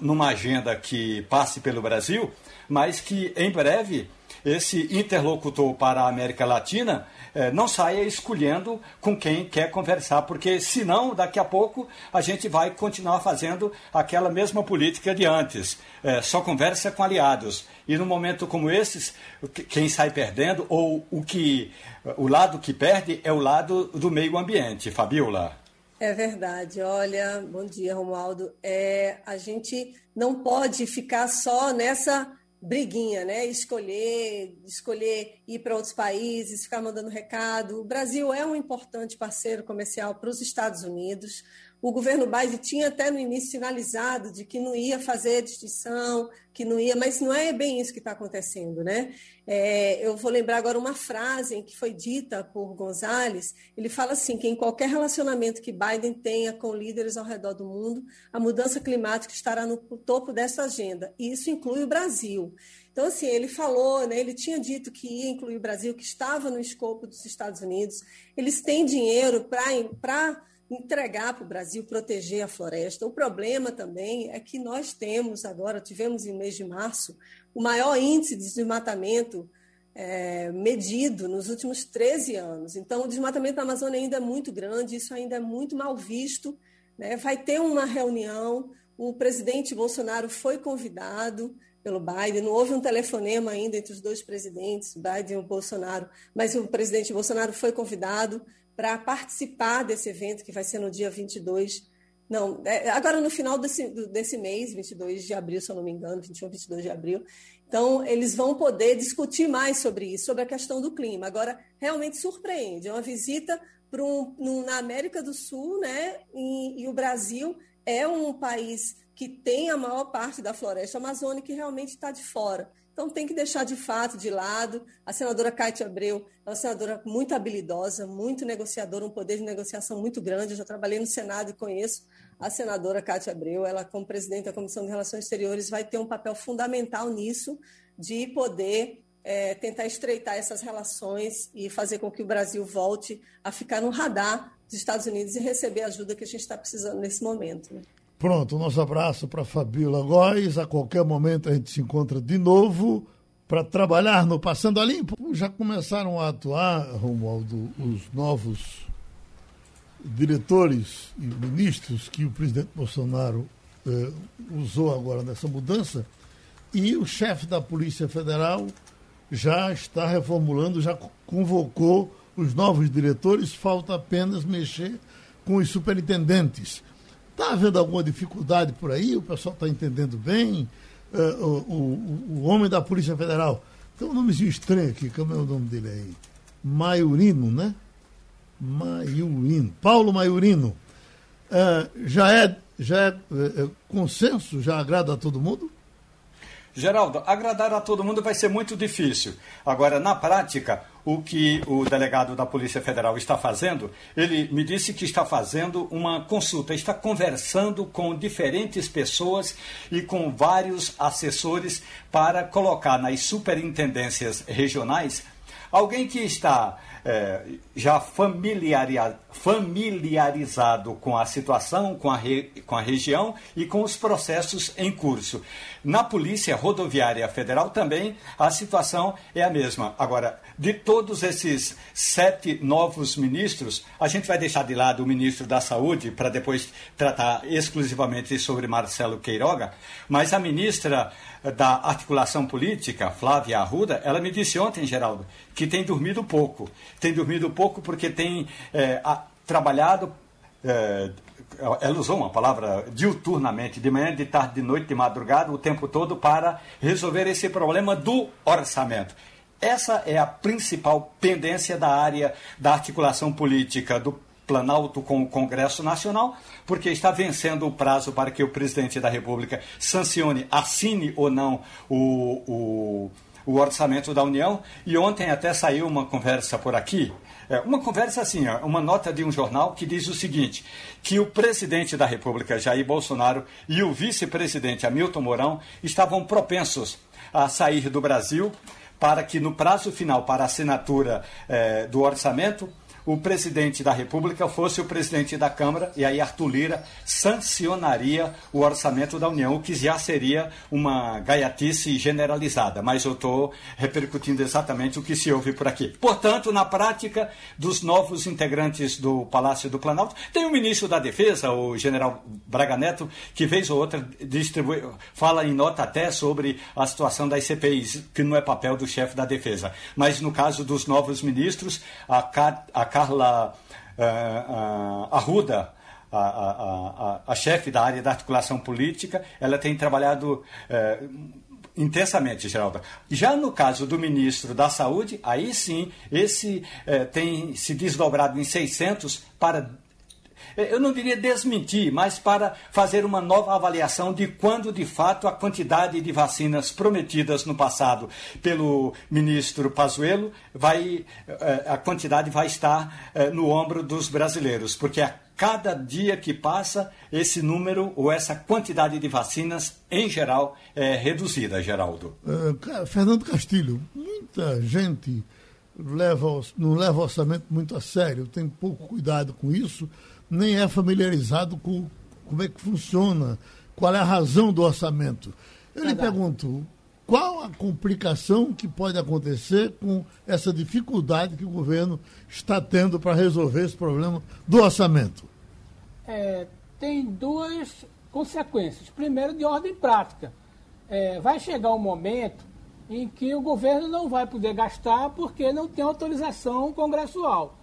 numa agenda que passe pelo Brasil, mas que em breve esse interlocutor para a América Latina eh, não saia escolhendo com quem quer conversar, porque senão, daqui a pouco, a gente vai continuar fazendo aquela mesma política de antes. Eh, só conversa com aliados. E num momento como esses, quem sai perdendo, ou o que o lado que perde é o lado do meio ambiente. Fabiola. É verdade. Olha, bom dia, Romualdo. É, a gente não pode ficar só nessa briguinha, né? Escolher, escolher ir para outros países, ficar mandando recado. O Brasil é um importante parceiro comercial para os Estados Unidos. O governo Biden tinha até no início sinalizado de que não ia fazer distinção, que não ia, mas não é bem isso que está acontecendo, né? É, eu vou lembrar agora uma frase que foi dita por Gonzalez. Ele fala assim: que em qualquer relacionamento que Biden tenha com líderes ao redor do mundo, a mudança climática estará no topo dessa agenda. E isso inclui o Brasil. Então, assim, ele falou, né, ele tinha dito que ia incluir o Brasil, que estava no escopo dos Estados Unidos. Eles têm dinheiro para entregar para o Brasil, proteger a floresta. O problema também é que nós temos agora, tivemos em mês de março, o maior índice de desmatamento é, medido nos últimos 13 anos. Então, o desmatamento da Amazônia ainda é muito grande, isso ainda é muito mal visto. Né? Vai ter uma reunião, o presidente Bolsonaro foi convidado pelo Biden, não houve um telefonema ainda entre os dois presidentes, Biden e Bolsonaro, mas o presidente Bolsonaro foi convidado para participar desse evento, que vai ser no dia 22. Não, é, agora no final desse, desse mês, 22 de abril, se eu não me engano, 21, 22 de abril. Então, eles vão poder discutir mais sobre isso, sobre a questão do clima. Agora, realmente surpreende. É uma visita para um, na América do Sul, né? E, e o Brasil é um país que tem a maior parte da floresta amazônica e realmente está de fora. Então tem que deixar de fato de lado. A senadora Cátia Abreu é uma senadora muito habilidosa, muito negociadora, um poder de negociação muito grande. Eu já trabalhei no Senado e conheço a senadora Cátia Abreu. Ela, como presidente da Comissão de Relações Exteriores, vai ter um papel fundamental nisso, de poder é, tentar estreitar essas relações e fazer com que o Brasil volte a ficar no radar dos Estados Unidos e receber a ajuda que a gente está precisando nesse momento. Né? Pronto, o nosso abraço para Fabiola Góes. A qualquer momento a gente se encontra de novo para trabalhar no Passando a Limpo. Já começaram a atuar, Romualdo, os novos diretores e ministros que o presidente Bolsonaro eh, usou agora nessa mudança. E o chefe da Polícia Federal já está reformulando, já convocou os novos diretores, falta apenas mexer com os superintendentes. Está havendo alguma dificuldade por aí? O pessoal está entendendo bem? Uh, o, o, o, homem da Polícia Federal. Tem um nomezinho estranho aqui, como é o nome dele aí? Maiorino, né? Maiorino. Paulo Maiorino. Uh, já é, já é, é consenso? Já agrada a todo mundo? Geraldo, agradar a todo mundo vai ser muito difícil. Agora, na prática, o que o delegado da Polícia Federal está fazendo, ele me disse que está fazendo uma consulta, está conversando com diferentes pessoas e com vários assessores para colocar nas superintendências regionais alguém que está é, já familiarizado com a situação, com a, com a região e com os processos em curso. Na Polícia Rodoviária Federal também a situação é a mesma. Agora, de todos esses sete novos ministros, a gente vai deixar de lado o ministro da Saúde para depois tratar exclusivamente sobre Marcelo Queiroga, mas a ministra da Articulação Política, Flávia Arruda, ela me disse ontem, Geraldo, que tem dormido pouco. Tem dormido pouco porque tem é, a, trabalhado. É, ela usou uma palavra diuturnamente, de manhã, de tarde, de noite, de madrugada, o tempo todo para resolver esse problema do orçamento. Essa é a principal pendência da área da articulação política do Planalto com o Congresso Nacional, porque está vencendo o prazo para que o presidente da República sancione, assine ou não o, o, o orçamento da União. E ontem até saiu uma conversa por aqui, é, uma conversa assim, uma nota de um jornal que diz o seguinte: que o presidente da República, Jair Bolsonaro, e o vice-presidente Hamilton Mourão estavam propensos a sair do Brasil para que no prazo final para a assinatura eh, do orçamento o presidente da República fosse o presidente da Câmara e aí Arthur Lira sancionaria o orçamento da União, o que já seria uma gaiatice generalizada. Mas eu estou repercutindo exatamente o que se ouve por aqui. Portanto, na prática dos novos integrantes do Palácio do Planalto, tem o ministro da Defesa, o general Braga Neto, que vez ou outra distribui, fala em nota até sobre a situação das CPIs, que não é papel do chefe da Defesa. Mas no caso dos novos ministros, a, a Carla uh, uh, Arruda, a, a, a, a chefe da área da articulação política, ela tem trabalhado uh, intensamente, Geraldo. Já no caso do ministro da Saúde, aí sim, esse tem se desdobrado em 600 para eu não diria desmentir, mas para fazer uma nova avaliação de quando de fato a quantidade de vacinas prometidas no passado pelo ministro Pazuello vai eh, a quantidade vai estar eh, no ombro dos brasileiros, porque a cada dia que passa esse número ou essa quantidade de vacinas em geral é reduzida, Geraldo. Uh, Fernando Castilho, muita gente leva, não leva orçamento muito a sério, tem pouco cuidado com isso nem é familiarizado com como é que funciona, qual é a razão do orçamento. Eu Verdade. lhe pergunto, qual a complicação que pode acontecer com essa dificuldade que o governo está tendo para resolver esse problema do orçamento? É, tem duas consequências. Primeiro, de ordem prática. É, vai chegar um momento em que o governo não vai poder gastar porque não tem autorização congressual.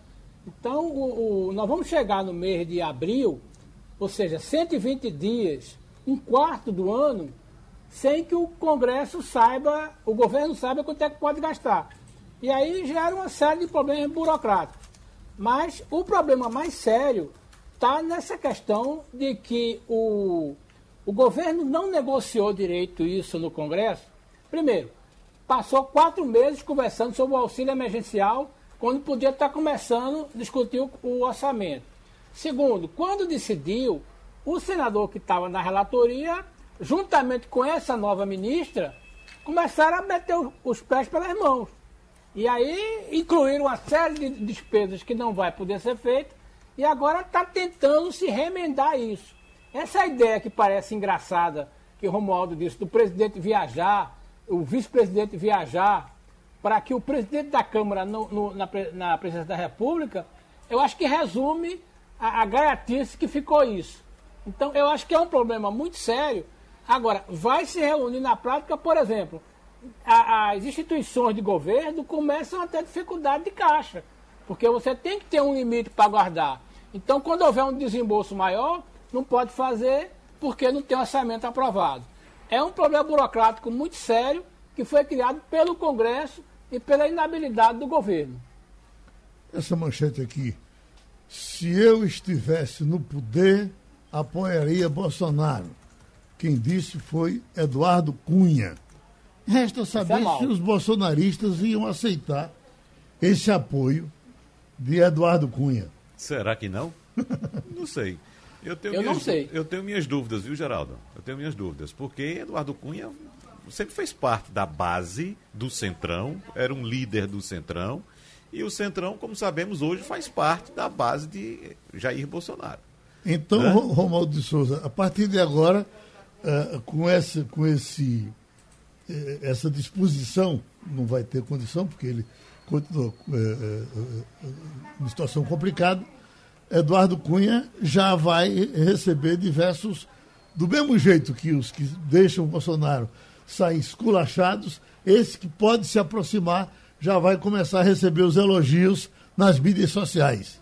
Então, o, o, nós vamos chegar no mês de abril, ou seja, 120 dias, um quarto do ano, sem que o Congresso saiba, o governo saiba quanto é que pode gastar. E aí gera uma série de problemas burocráticos. Mas o problema mais sério está nessa questão de que o, o governo não negociou direito isso no Congresso. Primeiro, passou quatro meses conversando sobre o auxílio emergencial quando podia estar começando a discutir o, o orçamento. Segundo, quando decidiu, o senador que estava na relatoria, juntamente com essa nova ministra, começaram a meter os pés pelas mãos. E aí incluíram uma série de despesas que não vai poder ser feita e agora está tentando se remendar isso. Essa ideia que parece engraçada, que o Romualdo disse, do presidente viajar, o vice-presidente viajar para que o presidente da Câmara, no, no, na, na, presidência da República, eu acho que resume a, a gaiatice que ficou isso. Então, eu acho que é um problema muito sério. Agora, vai se reunir na prática, por exemplo, a, as instituições de governo começam a ter dificuldade de caixa, porque você tem que ter um limite para guardar. Então, quando houver um desembolso maior, não pode fazer porque não tem orçamento aprovado. É um problema burocrático muito sério que foi criado pelo Congresso e pela inabilidade do governo. Essa manchete aqui. Se eu estivesse no poder, apoiaria Bolsonaro. Quem disse foi Eduardo Cunha. Resta saber é se os bolsonaristas iam aceitar esse apoio de Eduardo Cunha. Será que não? [laughs] não sei. Eu, tenho eu minhas, não sei. Eu tenho minhas dúvidas, viu, Geraldo? Eu tenho minhas dúvidas. Porque Eduardo Cunha sempre fez parte da base do Centrão, era um líder do Centrão, e o Centrão, como sabemos hoje, faz parte da base de Jair Bolsonaro. Então, Hã? Romualdo de Souza, a partir de agora, uh, com, essa, com esse, uh, essa disposição, não vai ter condição, porque ele continua uma situação complicada, Eduardo Cunha já vai receber diversos, do mesmo jeito que os que deixam o Bolsonaro saem esculachados, esse que pode se aproximar já vai começar a receber os elogios nas mídias sociais.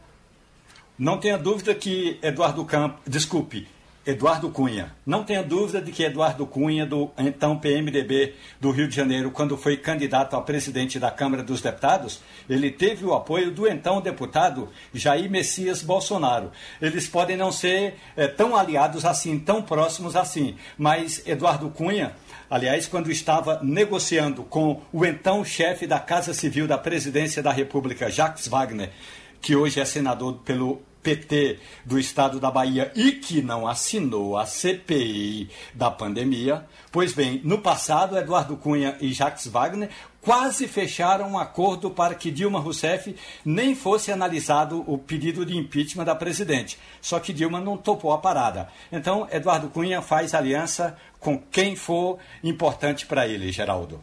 Não tenha dúvida que Eduardo Campos, desculpe, Eduardo Cunha. Não tenha dúvida de que Eduardo Cunha, do então PMDB do Rio de Janeiro, quando foi candidato a presidente da Câmara dos Deputados, ele teve o apoio do então deputado Jair Messias Bolsonaro. Eles podem não ser é, tão aliados assim, tão próximos assim, mas Eduardo Cunha Aliás, quando estava negociando com o então chefe da Casa Civil da Presidência da República, Jacques Wagner, que hoje é senador pelo PT do estado da Bahia e que não assinou a CPI da pandemia. Pois bem, no passado, Eduardo Cunha e Jacques Wagner quase fecharam um acordo para que Dilma Rousseff nem fosse analisado o pedido de impeachment da presidente. Só que Dilma não topou a parada. Então, Eduardo Cunha faz aliança com quem for importante para ele, Geraldo.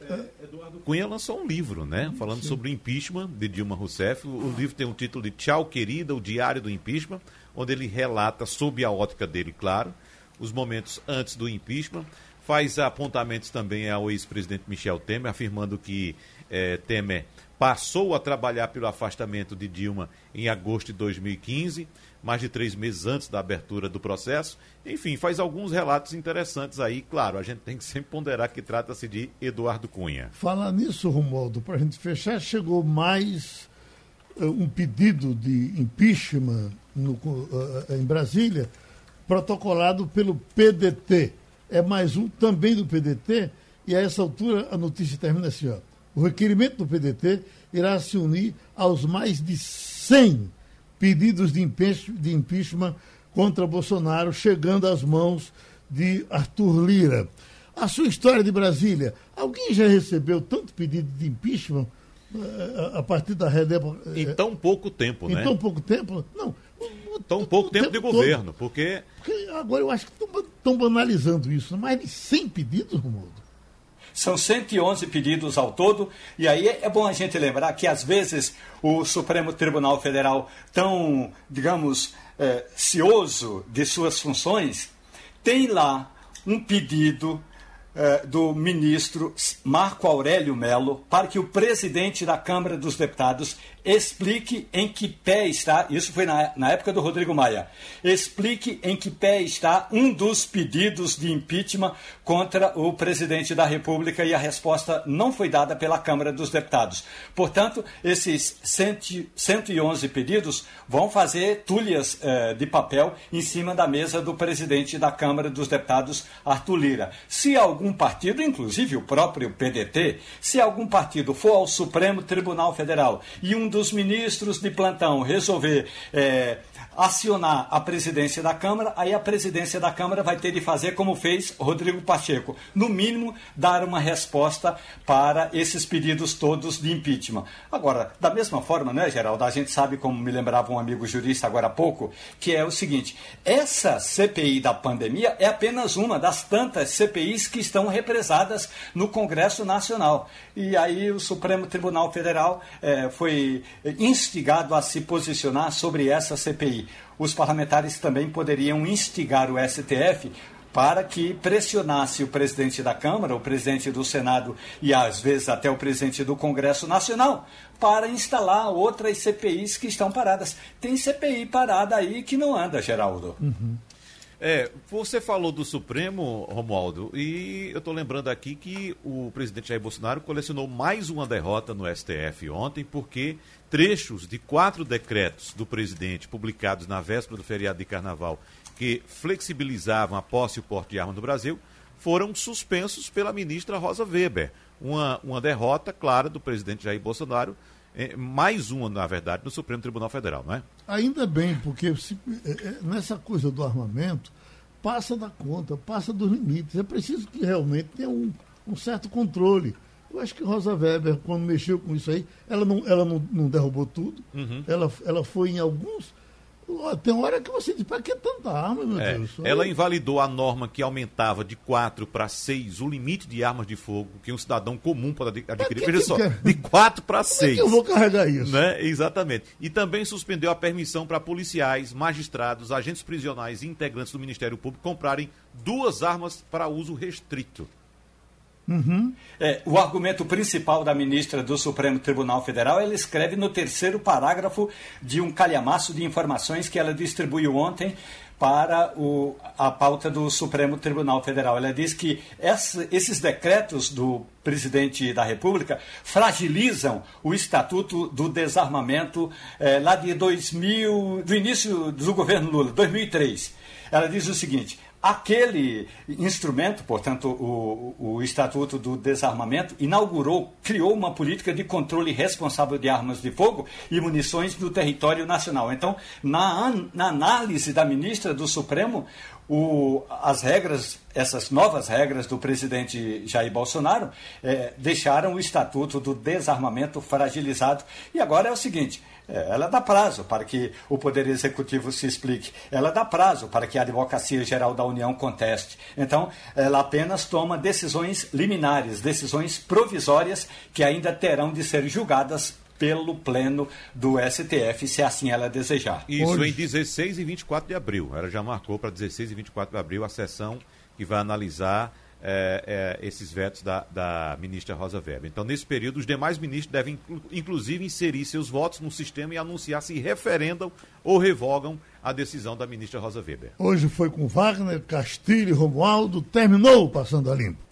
É, Eduardo Cunha lançou um livro, né? Falando Sim. sobre o impeachment de Dilma Rousseff. O livro tem o título de Tchau, Querida, o Diário do Impeachment, onde ele relata, sob a ótica dele, claro, os momentos antes do impeachment. Faz apontamentos também ao ex-presidente Michel Temer, afirmando que eh, Temer passou a trabalhar pelo afastamento de Dilma em agosto de 2015 mais de três meses antes da abertura do processo. Enfim, faz alguns relatos interessantes aí. Claro, a gente tem que sempre ponderar que trata-se de Eduardo Cunha. Falar nisso, Romualdo, para a gente fechar, chegou mais uh, um pedido de impeachment no, uh, em Brasília, protocolado pelo PDT. É mais um também do PDT, e a essa altura a notícia termina assim: ó, o requerimento do PDT irá se unir aos mais de 100 pedidos de impeachment contra Bolsonaro chegando às mãos de Arthur Lira. A sua história de Brasília, alguém já recebeu tanto pedido de impeachment eh, a partir da Redepo? Eh, em tão pouco tempo, em né? Em tão pouco tempo? Não. Tão pouco tempo, tempo de governo, porque... porque... Agora eu acho que estão banalizando isso. Mais de 100 pedidos, Romualdo. São 111 pedidos ao todo, e aí é bom a gente lembrar que às vezes o Supremo Tribunal Federal, tão, digamos, é, cioso de suas funções, tem lá um pedido eh, do ministro Marco Aurélio Melo para que o presidente da Câmara dos Deputados explique em que pé está, isso foi na, na época do Rodrigo Maia, explique em que pé está um dos pedidos de impeachment contra o presidente da República e a resposta não foi dada pela Câmara dos Deputados. Portanto, esses 111 pedidos vão fazer tulhas eh, de papel em cima da mesa do presidente da Câmara dos Deputados, Arthur Lira. Se algum partido, inclusive o próprio PDT, se algum partido for ao Supremo Tribunal Federal e um dos ministros de plantão resolver é, acionar a presidência da Câmara, aí a presidência da Câmara vai ter de fazer como fez Rodrigo Pacheco, no mínimo dar uma resposta para esses pedidos todos de impeachment. Agora, da mesma forma, né, Geraldo, a gente sabe, como me lembrava um amigo jurista agora há pouco, que é o seguinte: essa CPI da pandemia é apenas uma das tantas CPIs que estão represadas no Congresso Nacional. E aí o Supremo Tribunal Federal eh, foi instigado a se posicionar sobre essa CPI os parlamentares também poderiam instigar o STF para que pressionasse o presidente da Câmara, o presidente do Senado e às vezes até o presidente do Congresso Nacional para instalar outras CPIs que estão paradas. Tem CPI parada aí que não anda, Geraldo. Uhum. É, você falou do Supremo, Romualdo, e eu estou lembrando aqui que o presidente Jair Bolsonaro colecionou mais uma derrota no STF ontem, porque trechos de quatro decretos do presidente publicados na véspera do feriado de carnaval que flexibilizavam a posse e o porte de arma no Brasil foram suspensos pela ministra Rosa Weber. Uma, uma derrota clara do presidente Jair Bolsonaro, é, mais uma, na verdade, no Supremo Tribunal Federal, não é? Ainda bem, porque se, é, é, nessa coisa do armamento, passa da conta, passa dos limites. É preciso que realmente tenha um, um certo controle. Eu acho que Rosa Weber, quando mexeu com isso aí, ela não, ela não, não derrubou tudo. Uhum. Ela, ela foi em alguns. Tem hora que você diz, para que tanta arma, meu é, Deus? Ela invalidou a norma que aumentava de 4 para 6 o limite de armas de fogo que um cidadão comum pode adquirir. Veja só, quer? de 4 para 6. eu vou carregar isso? Né? Exatamente. E também suspendeu a permissão para policiais, magistrados, agentes prisionais e integrantes do Ministério Público comprarem duas armas para uso restrito. Uhum. É, o argumento principal da ministra do Supremo Tribunal Federal, ela escreve no terceiro parágrafo de um calhamaço de informações que ela distribuiu ontem para o, a pauta do Supremo Tribunal Federal. Ela diz que essa, esses decretos do presidente da República fragilizam o Estatuto do Desarmamento eh, lá de 2000, do início do governo Lula, 2003. Ela diz o seguinte: Aquele instrumento, portanto, o, o, Estatuto do Desarmamento, inaugurou, criou uma política de controle responsável de armas de fogo e munições no território nacional. Então, na, na análise da ministra do Supremo, o, as regras, essas novas regras do presidente Jair Bolsonaro, é, deixaram o Estatuto do Desarmamento fragilizado. E agora é o seguinte: ela dá prazo para que o Poder Executivo se explique, ela dá prazo para que a Advocacia Geral da União conteste. Então, ela apenas toma decisões liminares, decisões provisórias que ainda terão de ser julgadas pelo pleno do STF, se assim ela desejar. Isso Hoje... em 16 e 24 de abril. Ela já marcou para 16 e 24 de abril a sessão que vai analisar é, é, esses vetos da, da, ministra Rosa Weber. Então, nesse período, os demais ministros devem, inclusive, inserir seus votos no sistema e anunciar se referendam ou revogam a decisão da ministra Rosa Weber. Hoje foi com Wagner, Castilho e Romualdo. Terminou Passando a Limpo.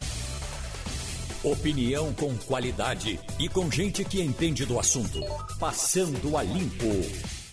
Opinião com qualidade e com gente que entende do assunto. Passando a Limpo.